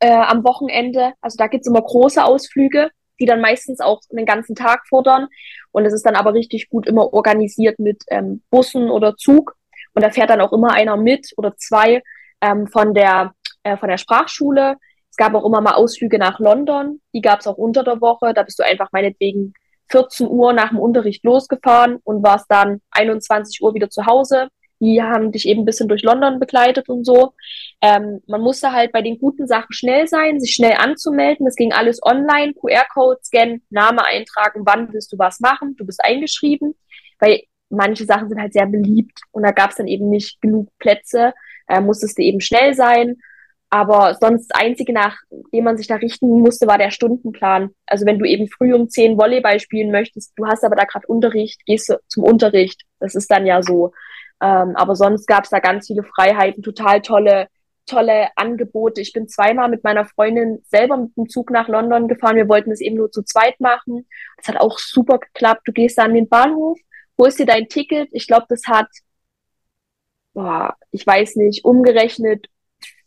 äh, am Wochenende. Also da gibt's immer große Ausflüge, die dann meistens auch einen ganzen Tag fordern. Und es ist dann aber richtig gut immer organisiert mit ähm, Bussen oder Zug. Und da fährt dann auch immer einer mit oder zwei ähm, von der, äh, von der Sprachschule. Es gab auch immer mal Ausflüge nach London. Die gab's auch unter der Woche. Da bist du einfach meinetwegen 14 Uhr nach dem Unterricht losgefahren und warst dann 21 Uhr wieder zu Hause. Die haben dich eben ein bisschen durch London begleitet und so. Ähm, man musste halt bei den guten Sachen schnell sein, sich schnell anzumelden. Das ging alles online, QR-Code scannen, Name eintragen, wann willst du was machen, du bist eingeschrieben, weil manche Sachen sind halt sehr beliebt und da gab es dann eben nicht genug Plätze, äh, musstest du eben schnell sein. Aber sonst das Einzige, nach dem man sich da richten musste, war der Stundenplan. Also wenn du eben früh um 10 Volleyball spielen möchtest, du hast aber da gerade Unterricht, gehst du zum Unterricht. Das ist dann ja so. Ähm, aber sonst gab es da ganz viele Freiheiten, total tolle, tolle Angebote. Ich bin zweimal mit meiner Freundin selber mit dem Zug nach London gefahren. Wir wollten es eben nur zu zweit machen. Das hat auch super geklappt. Du gehst da an den Bahnhof, holst dir dein Ticket. Ich glaube, das hat, boah, ich weiß nicht, umgerechnet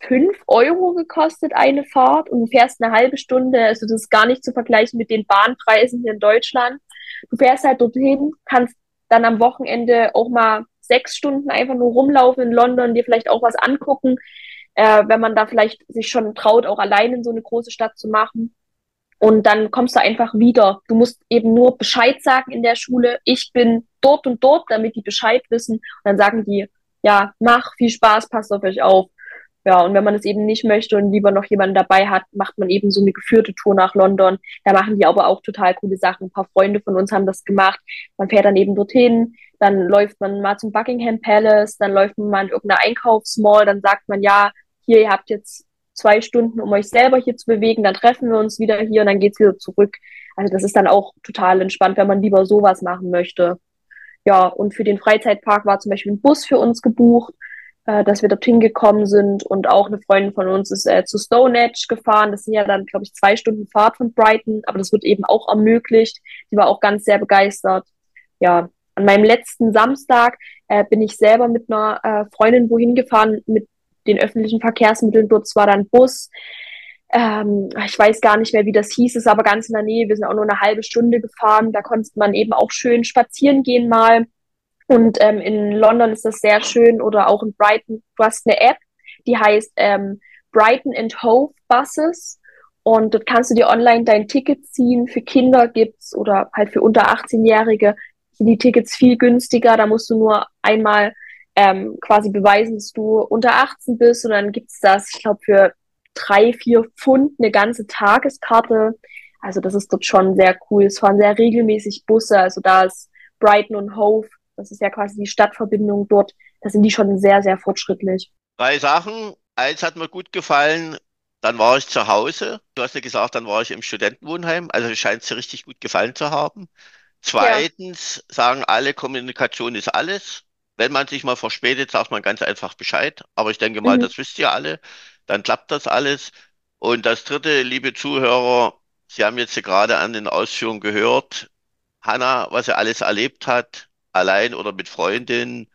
fünf Euro gekostet, eine Fahrt und du fährst eine halbe Stunde. Also das ist gar nicht zu vergleichen mit den Bahnpreisen hier in Deutschland. Du fährst halt dorthin, kannst dann am Wochenende auch mal sechs Stunden einfach nur rumlaufen in London, dir vielleicht auch was angucken, äh, wenn man da vielleicht sich schon traut, auch allein in so eine große Stadt zu machen. Und dann kommst du einfach wieder. Du musst eben nur Bescheid sagen in der Schule. Ich bin dort und dort, damit die Bescheid wissen. Und dann sagen die, ja, mach viel Spaß, passt auf euch auf. Ja, und wenn man es eben nicht möchte und lieber noch jemanden dabei hat, macht man eben so eine geführte Tour nach London. Da machen die aber auch total coole Sachen. Ein paar Freunde von uns haben das gemacht. Man fährt dann eben dorthin, dann läuft man mal zum Buckingham Palace, dann läuft man mal in irgendeiner Einkaufsmall, dann sagt man, ja, hier, ihr habt jetzt zwei Stunden, um euch selber hier zu bewegen, dann treffen wir uns wieder hier und dann geht's wieder zurück. Also das ist dann auch total entspannt, wenn man lieber sowas machen möchte. Ja, und für den Freizeitpark war zum Beispiel ein Bus für uns gebucht, äh, dass wir dorthin gekommen sind. Und auch eine Freundin von uns ist äh, zu Stonehenge gefahren. Das sind ja dann, glaube ich, zwei Stunden Fahrt von Brighton, aber das wird eben auch ermöglicht. Die war auch ganz sehr begeistert. Ja, an meinem letzten Samstag äh, bin ich selber mit einer äh, Freundin wohin gefahren mit den öffentlichen Verkehrsmitteln. Dort war dann Bus. Ähm, ich weiß gar nicht mehr, wie das hieß, ist aber ganz in der Nähe. Wir sind auch nur eine halbe Stunde gefahren. Da konnte man eben auch schön spazieren gehen mal. Und ähm, in London ist das sehr schön oder auch in Brighton. Du hast eine App, die heißt ähm, Brighton and Hove Buses. Und dort kannst du dir online dein Ticket ziehen. Für Kinder gibt's oder halt für unter 18-Jährige sind die Tickets viel günstiger. Da musst du nur einmal ähm, quasi beweisen, dass du unter 18 bist. Und dann gibt's das, ich glaube, für drei, vier Pfund eine ganze Tageskarte. Also das ist dort schon sehr cool. Es fahren sehr regelmäßig Busse. Also da ist Brighton und Hove, das ist ja quasi die Stadtverbindung dort. Da sind die schon sehr, sehr fortschrittlich. Drei Sachen. Eins hat mir gut gefallen. Dann war ich zu Hause. Du hast ja gesagt, dann war ich im Studentenwohnheim. Also scheint es dir richtig gut gefallen zu haben. Zweitens ja. sagen alle, Kommunikation ist alles. Wenn man sich mal verspätet, sagt man ganz einfach Bescheid. Aber ich denke mal, mhm. das wisst ihr alle. Dann klappt das alles. Und das dritte, liebe Zuhörer, Sie haben jetzt gerade an den Ausführungen gehört, Hanna, was er alles erlebt hat, allein oder mit Freundin,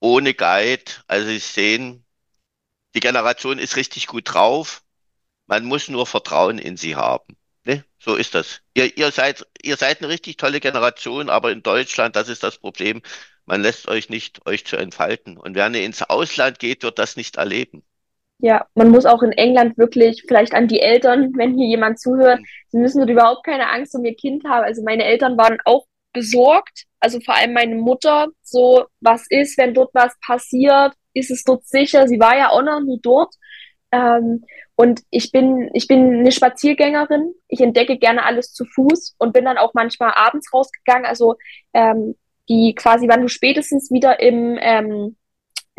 ohne Guide. Also Sie sehen, die Generation ist richtig gut drauf. Man muss nur Vertrauen in sie haben. Ne? So ist das. Ihr, ihr seid, ihr seid eine richtig tolle Generation, aber in Deutschland, das ist das Problem, man lässt euch nicht, euch zu entfalten. Und wer ins Ausland geht, wird das nicht erleben. Ja, man muss auch in England wirklich, vielleicht an die Eltern, wenn hier jemand zuhört, sie müssen überhaupt keine Angst um ihr Kind haben. Also meine Eltern waren auch besorgt, also vor allem meine Mutter, so was ist, wenn dort was passiert, ist es dort sicher? Sie war ja auch noch nie dort. Ähm, und ich bin, ich bin eine Spaziergängerin. Ich entdecke gerne alles zu Fuß und bin dann auch manchmal abends rausgegangen. Also ähm, die quasi, wann du spätestens wieder im ähm,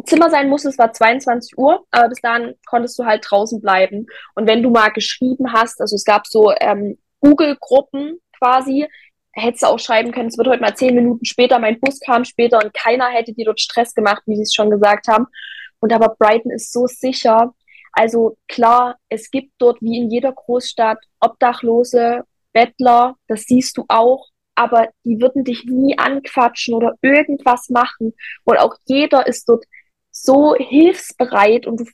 Zimmer sein musstest, war 22 Uhr, aber bis dahin konntest du halt draußen bleiben. Und wenn du mal geschrieben hast, also es gab so ähm, Google-Gruppen quasi, hättest du auch schreiben können, es wird heute mal zehn Minuten später, mein Bus kam später und keiner hätte dir dort Stress gemacht, wie sie es schon gesagt haben. Und aber Brighton ist so sicher. Also klar, es gibt dort wie in jeder Großstadt Obdachlose, Bettler, das siehst du auch, aber die würden dich nie anquatschen oder irgendwas machen. Und auch jeder ist dort so hilfsbereit und du,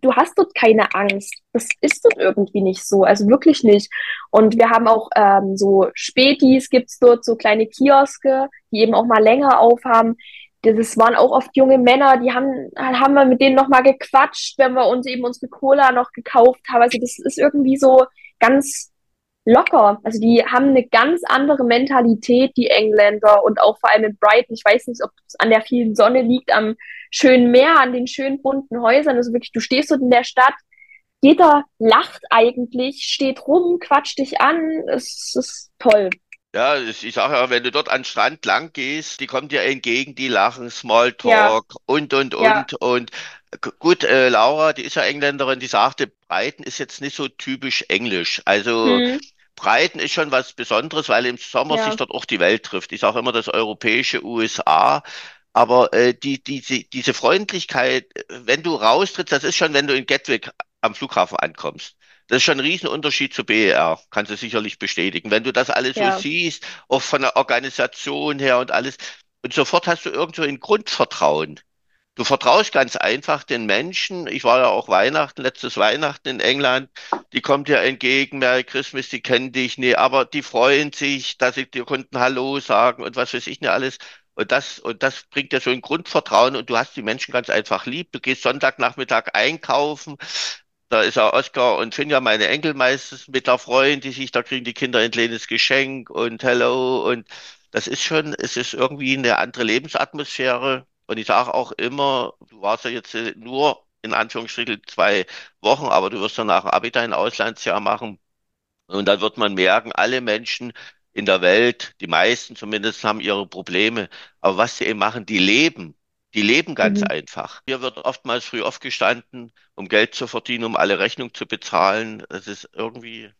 du hast dort keine Angst. Das ist dort irgendwie nicht so, also wirklich nicht. Und wir haben auch ähm, so Spätis, gibt's dort so kleine Kioske, die eben auch mal länger aufhaben das waren auch oft junge Männer, die haben, haben wir mit denen nochmal gequatscht, wenn wir uns eben unsere Cola noch gekauft haben. Also das ist irgendwie so ganz locker. Also die haben eine ganz andere Mentalität, die Engländer und auch vor allem in Brighton. Ich weiß nicht, ob es an der vielen Sonne liegt, am schönen Meer, an den schönen bunten Häusern. Also wirklich, du stehst dort in der Stadt, jeder lacht eigentlich, steht rum, quatscht dich an. Es ist toll. Ja, ich sage ja, wenn du dort an Strand lang gehst, die kommen dir entgegen, die lachen, Smalltalk ja. und, und, und. Ja. Und gut, äh, Laura, die ist ja Engländerin, die sagte, Breiten ist jetzt nicht so typisch englisch. Also hm. Breiten ist schon was Besonderes, weil im Sommer ja. sich dort auch die Welt trifft. Ich sage immer das europäische USA. Aber äh, die, die, diese Freundlichkeit, wenn du raustrittst, das ist schon, wenn du in Gatwick am Flughafen ankommst. Das ist schon ein Riesenunterschied zu BER, kannst du sicherlich bestätigen. Wenn du das alles ja. so siehst, auch von der Organisation her und alles, und sofort hast du irgendwo ein Grundvertrauen. Du vertraust ganz einfach den Menschen. Ich war ja auch Weihnachten, letztes Weihnachten in England. Die kommt dir entgegen, Merry Christmas, die kennen dich nicht, aber die freuen sich, dass sie dir konnten Hallo sagen und was weiß ich nicht alles. Und das, und das bringt dir so ein Grundvertrauen und du hast die Menschen ganz einfach lieb. Du gehst Sonntagnachmittag einkaufen, da ist auch Oskar und Finja, meine Enkel meistens mit der Freund, die sich, da kriegen die Kinder ein kleines Geschenk und Hello und das ist schon, es ist irgendwie eine andere Lebensatmosphäre. Und ich sage auch immer, du warst ja jetzt nur in Anführungsstrichen zwei Wochen, aber du wirst dann nach dem Abi dein Auslandsjahr machen. Und dann wird man merken, alle Menschen in der Welt, die meisten zumindest, haben ihre Probleme. Aber was sie eben machen, die leben Die leben ganz mhm. einfach. Hier wird oftmals früh aufgestanden, um Geld zu verdienen, um alle Rechnungen zu bezahlen. Es ist irgendwie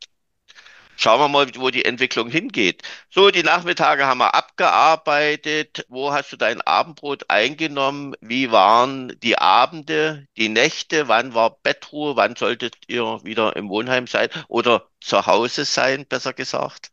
Schauen wir mal, wo die Entwicklung hingeht. So, die Nachmittage haben wir abgearbeitet. Wo hast du dein Abendbrot eingenommen? Wie waren die Abende, die Nächte? Wann war Bettruhe? Wann solltet ihr wieder im Wohnheim sein oder zu Hause sein, besser gesagt?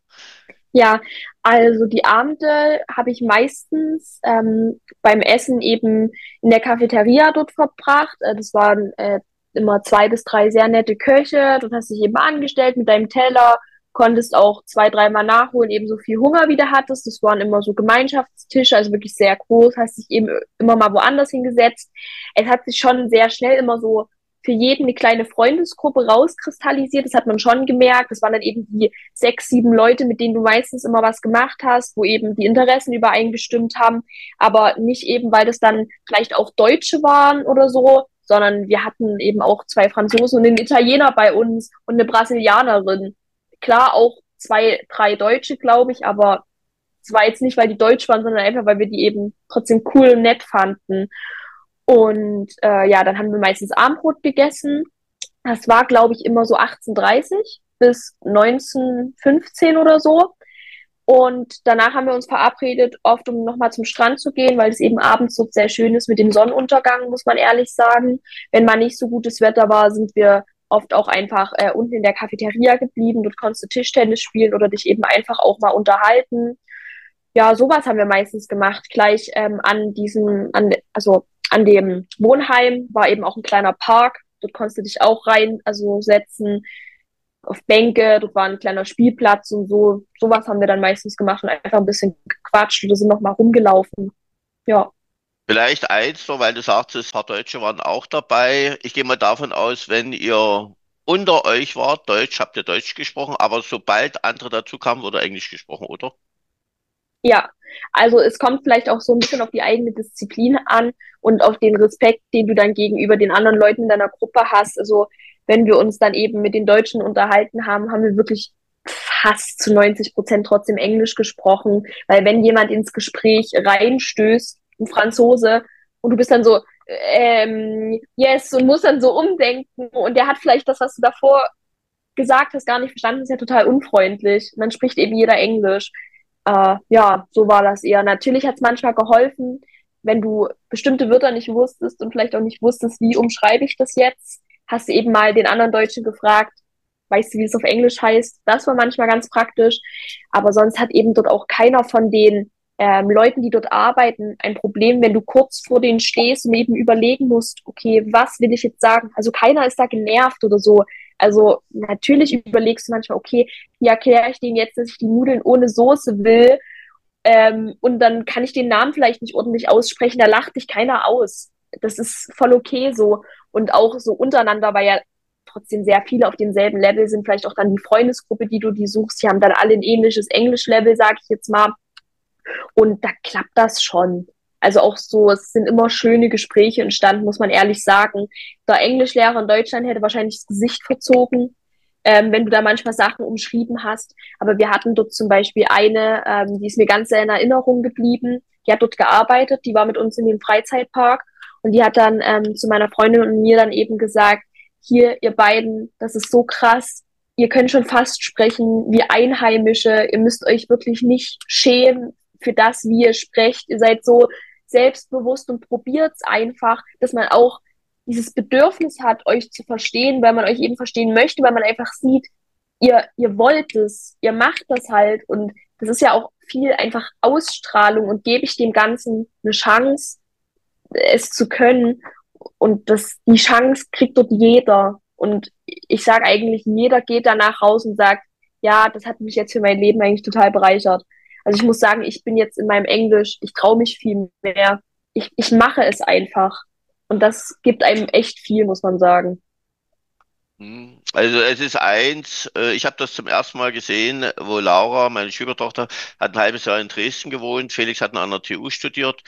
Ja, also die Abende habe ich meistens ähm, beim Essen eben in der Cafeteria dort verbracht. Äh, das waren äh, immer zwei bis drei sehr nette Köche. Dort hast du dich eben angestellt mit deinem Teller konntest auch zwei, dreimal nachholen, eben so viel Hunger wie du hattest. Das waren immer so Gemeinschaftstische, also wirklich sehr groß, hast dich eben immer mal woanders hingesetzt. Es hat sich schon sehr schnell immer so für jeden eine kleine Freundesgruppe rauskristallisiert. Das hat man schon gemerkt. Das waren dann eben die sechs, sieben Leute, mit denen du meistens immer was gemacht hast, wo eben die Interessen übereingestimmt haben. Aber nicht eben, weil das dann vielleicht auch Deutsche waren oder so, sondern wir hatten eben auch zwei Franzosen und einen Italiener bei uns und eine Brasilianerin klar auch zwei, drei Deutsche, glaube ich, aber es war jetzt nicht, weil die Deutsch waren, sondern einfach, weil wir die eben trotzdem cool und nett fanden. Und äh, ja, dann haben wir meistens Armbrot gegessen. Das war, glaube ich, immer so 1830 bis 1915 oder so. Und danach haben wir uns verabredet, oft um nochmal zum Strand zu gehen, weil es eben abends so sehr schön ist mit dem Sonnenuntergang, muss man ehrlich sagen. Wenn mal nicht so gutes Wetter war, sind wir oft auch einfach äh, unten in der Cafeteria geblieben. Dort konntest du Tischtennis spielen oder dich eben einfach auch mal unterhalten. Ja, sowas haben wir meistens gemacht. Gleich ähm, an diesem, an, also an dem Wohnheim war eben auch ein kleiner Park. Dort konntest du dich auch rein, also setzen auf Bänke. Dort war ein kleiner Spielplatz und so. Sowas haben wir dann meistens gemacht und einfach ein bisschen gequatscht oder sind noch mal rumgelaufen. Ja. Vielleicht eins noch, weil du sagst, ein paar Deutsche waren auch dabei. Ich gehe mal davon aus, wenn ihr unter euch wart, Deutsch, habt ihr Deutsch gesprochen, aber sobald andere dazu kamen, wurde Englisch gesprochen, oder? Ja, also es kommt vielleicht auch so ein bisschen auf die eigene Disziplin an und auf den Respekt, den du dann gegenüber den anderen Leuten in deiner Gruppe hast. Also wenn wir uns dann eben mit den Deutschen unterhalten haben, haben wir wirklich fast zu 90 Prozent trotzdem Englisch gesprochen, weil wenn jemand ins Gespräch reinstößt, ein Franzose und du bist dann so, ähm, yes, und musst dann so umdenken und der hat vielleicht das, was du davor gesagt hast, gar nicht verstanden, ist ja total unfreundlich. Und dann spricht eben jeder Englisch. Äh, ja, so war das eher. Natürlich hat es manchmal geholfen, wenn du bestimmte Wörter nicht wusstest und vielleicht auch nicht wusstest, wie umschreibe ich das jetzt, hast du eben mal den anderen Deutschen gefragt, weißt du, wie es auf Englisch heißt? Das war manchmal ganz praktisch. Aber sonst hat eben dort auch keiner von den ähm, Leuten, die dort arbeiten, ein Problem, wenn du kurz vor denen stehst und eben überlegen musst, okay, was will ich jetzt sagen? Also keiner ist da genervt oder so. Also natürlich überlegst du manchmal, okay, wie erkläre ich denen jetzt, dass ich die Nudeln ohne Soße will? Ähm, und dann kann ich den Namen vielleicht nicht ordentlich aussprechen, da lacht dich keiner aus. Das ist voll okay so. Und auch so untereinander, weil ja trotzdem sehr viele auf demselben Level sind, vielleicht auch dann die Freundesgruppe, die du die suchst, die haben dann alle ein ähnliches Englisch-Level, sag ich jetzt mal. Und da klappt das schon. Also auch so, es sind immer schöne Gespräche entstanden, muss man ehrlich sagen. Der Englischlehrer in Deutschland hätte wahrscheinlich das Gesicht verzogen, ähm, wenn du da manchmal Sachen umschrieben hast. Aber wir hatten dort zum Beispiel eine, ähm, die ist mir ganz in Erinnerung geblieben. Die hat dort gearbeitet, die war mit uns in dem Freizeitpark und die hat dann ähm, zu meiner Freundin und mir dann eben gesagt, hier, ihr beiden, das ist so krass, ihr könnt schon fast sprechen wie Einheimische, ihr müsst euch wirklich nicht schämen für das, wie ihr sprecht. Ihr seid so selbstbewusst und probiert's einfach, dass man auch dieses Bedürfnis hat, euch zu verstehen, weil man euch eben verstehen möchte, weil man einfach sieht, ihr, ihr wollt es, ihr macht das halt. Und das ist ja auch viel einfach Ausstrahlung und gebe ich dem Ganzen eine Chance, es zu können. Und das, die Chance kriegt dort jeder. Und ich sage eigentlich, jeder geht danach raus und sagt, ja, das hat mich jetzt für mein Leben eigentlich total bereichert. Also ich muss sagen, ich bin jetzt in meinem Englisch, ich traue mich viel mehr. Ich, ich mache es einfach. Und das gibt einem echt viel, muss man sagen. Hm. Also es ist eins, äh, ich habe das zum ersten Mal gesehen, wo Laura, meine Schwiegertochter, hat ein halbes Jahr in Dresden gewohnt, Felix hat an der TU studiert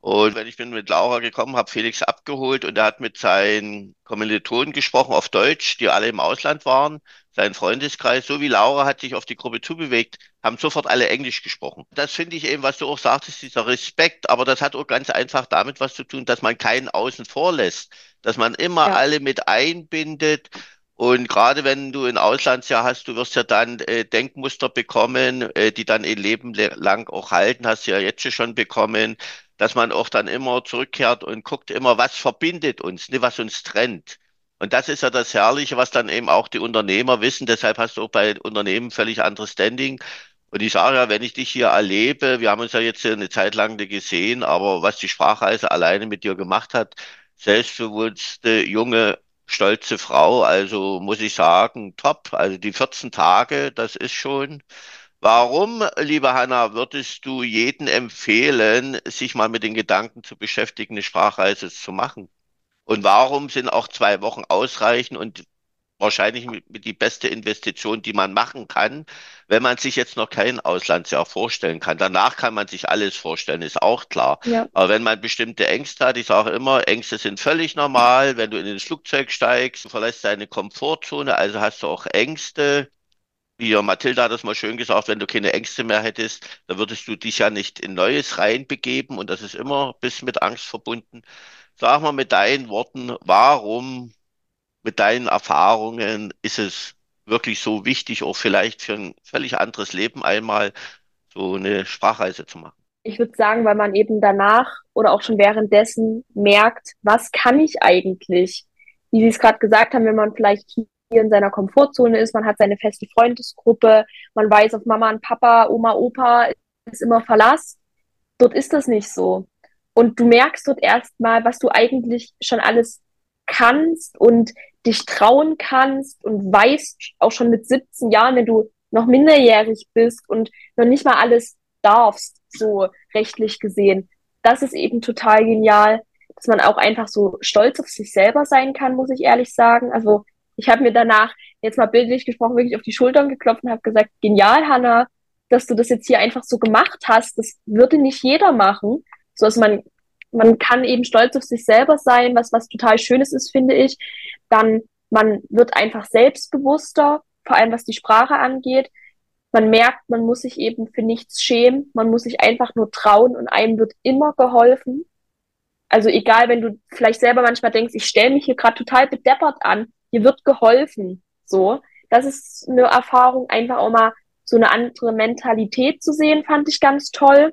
Und wenn ich bin mit Laura gekommen, habe Felix abgeholt und er hat mit seinen Kommilitonen gesprochen auf Deutsch, die alle im Ausland waren, sein Freundeskreis, so wie Laura hat sich auf die Gruppe zubewegt, haben sofort alle Englisch gesprochen. Das finde ich eben, was du auch sagtest, dieser Respekt, aber das hat auch ganz einfach damit was zu tun, dass man keinen außen vor lässt, dass man immer ja. alle mit einbindet und gerade wenn du ein Auslandsjahr hast, du wirst ja dann äh, Denkmuster bekommen, äh, die dann ein Leben lang auch halten, hast du ja jetzt schon bekommen, dass man auch dann immer zurückkehrt und guckt immer, was verbindet uns, nicht was uns trennt. Und das ist ja das Herrliche, was dann eben auch die Unternehmer wissen. Deshalb hast du auch bei Unternehmen völlig anderes Standing. Und ich sage ja, wenn ich dich hier erlebe, wir haben uns ja jetzt eine Zeit lang gesehen, aber was die Sprachreise alleine mit dir gemacht hat, selbstbewusste, junge stolze Frau. Also muss ich sagen, top. Also die 14 Tage, das ist schon. Warum, liebe Hanna, würdest du jeden empfehlen, sich mal mit den Gedanken zu beschäftigen, eine Sprachreise zu machen? Und warum sind auch zwei Wochen ausreichend und wahrscheinlich mit die beste Investition, die man machen kann, wenn man sich jetzt noch kein Auslandsjahr vorstellen kann. Danach kann man sich alles vorstellen, ist auch klar. Ja. Aber wenn man bestimmte Ängste hat, ich sage immer, Ängste sind völlig normal. Wenn du in ein Flugzeug steigst, du verlässt deine Komfortzone, also hast du auch Ängste. Wie ja, Mathilda hat das mal schön gesagt, wenn du keine Ängste mehr hättest, dann würdest du dich ja nicht in Neues reinbegeben und das ist immer bis mit Angst verbunden. Sag mal mit deinen Worten, warum mit deinen Erfahrungen ist es wirklich so wichtig, auch vielleicht für ein völlig anderes Leben einmal so eine Sprachreise zu machen? Ich würde sagen, weil man eben danach oder auch schon währenddessen merkt, was kann ich eigentlich? Wie Sie es gerade gesagt haben, wenn man vielleicht hier in seiner Komfortzone ist, man hat seine feste Freundesgruppe, man weiß auf Mama und Papa, Oma, Opa ist immer Verlass. Dort ist das nicht so. Und du merkst dort erstmal, was du eigentlich schon alles kannst und dich trauen kannst und weißt auch schon mit 17 Jahren, wenn du noch minderjährig bist und noch nicht mal alles darfst, so rechtlich gesehen. Das ist eben total genial, dass man auch einfach so stolz auf sich selber sein kann, muss ich ehrlich sagen. Also ich habe mir danach jetzt mal bildlich gesprochen wirklich auf die Schultern geklopft und habe gesagt, genial, Hannah, dass du das jetzt hier einfach so gemacht hast. Das würde nicht jeder machen. So dass man man kann eben stolz auf sich selber sein, was, was total Schönes ist, finde ich. Dann, man wird einfach selbstbewusster, vor allem was die Sprache angeht. Man merkt, man muss sich eben für nichts schämen. Man muss sich einfach nur trauen und einem wird immer geholfen. Also egal, wenn du vielleicht selber manchmal denkst, ich stelle mich hier gerade total bedeppert an, dir wird geholfen. So, das ist eine Erfahrung, einfach auch mal so eine andere Mentalität zu sehen, fand ich ganz toll.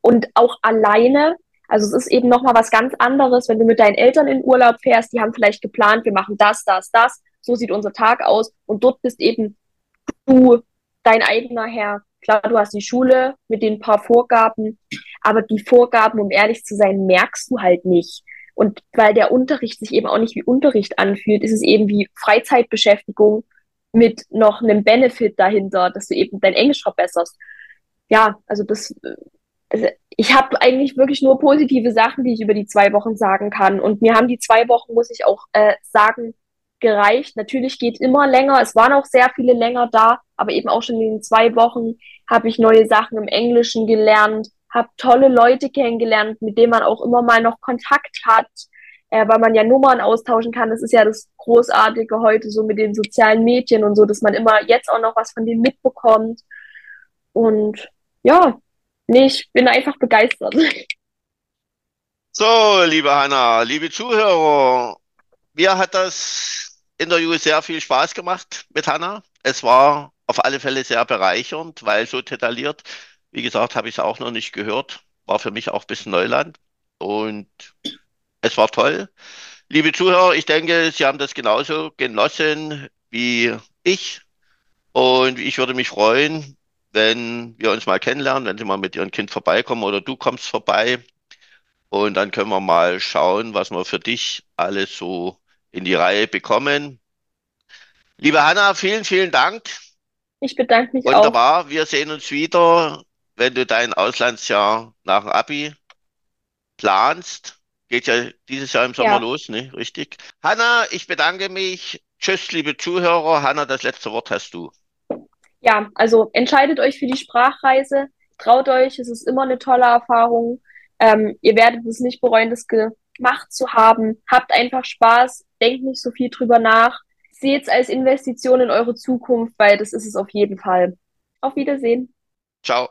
Und auch alleine also es ist eben nochmal was ganz anderes, wenn du mit deinen Eltern in Urlaub fährst, die haben vielleicht geplant, wir machen das, das, das, so sieht unser Tag aus und dort bist eben du dein eigener Herr. Klar, du hast die Schule mit den paar Vorgaben, aber die Vorgaben, um ehrlich zu sein, merkst du halt nicht. Und weil der Unterricht sich eben auch nicht wie Unterricht anfühlt, ist es eben wie Freizeitbeschäftigung mit noch einem Benefit dahinter, dass du eben dein Englisch verbesserst. Ja, also das also ich habe eigentlich wirklich nur positive Sachen, die ich über die zwei Wochen sagen kann. Und mir haben die zwei Wochen, muss ich auch äh, sagen, gereicht. Natürlich geht immer länger. Es waren auch sehr viele länger da, aber eben auch schon in den zwei Wochen habe ich neue Sachen im Englischen gelernt, habe tolle Leute kennengelernt, mit denen man auch immer mal noch Kontakt hat, äh, weil man ja Nummern austauschen kann. Das ist ja das Großartige heute so mit den sozialen Medien und so, dass man immer jetzt auch noch was von denen mitbekommt. Und ja, Nee, ich bin einfach begeistert. So, liebe Hanna, liebe Zuhörer, mir hat das Interview sehr viel Spaß gemacht mit Hanna. Es war auf alle Fälle sehr bereichernd, weil so detailliert, wie gesagt, habe ich es auch noch nicht gehört. War für mich auch ein bisschen Neuland und es war toll. Liebe Zuhörer, ich denke, Sie haben das genauso genossen wie ich und ich würde mich freuen, wenn wir uns mal kennenlernen, wenn Sie mal mit Ihrem Kind vorbeikommen oder du kommst vorbei. Und dann können wir mal schauen, was wir für dich alles so in die Reihe bekommen. Liebe Hanna, vielen, vielen Dank. Ich bedanke mich Wunderbar. auch. Wunderbar. Wir sehen uns wieder, wenn du dein Auslandsjahr nach dem Abi planst. Geht ja dieses Jahr im Sommer ja. los, ne? Richtig. Hanna, ich bedanke mich. Tschüss, liebe Zuhörer. Hanna, das letzte Wort hast du ja, also entscheidet euch für die Sprachreise, traut euch, es ist immer eine tolle Erfahrung. Ähm, ihr werdet es nicht bereuen, das gemacht zu haben. Habt einfach Spaß, denkt nicht so viel drüber nach. Seht es als Investition in eure Zukunft, weil das ist es auf jeden Fall. Auf Wiedersehen. Ciao.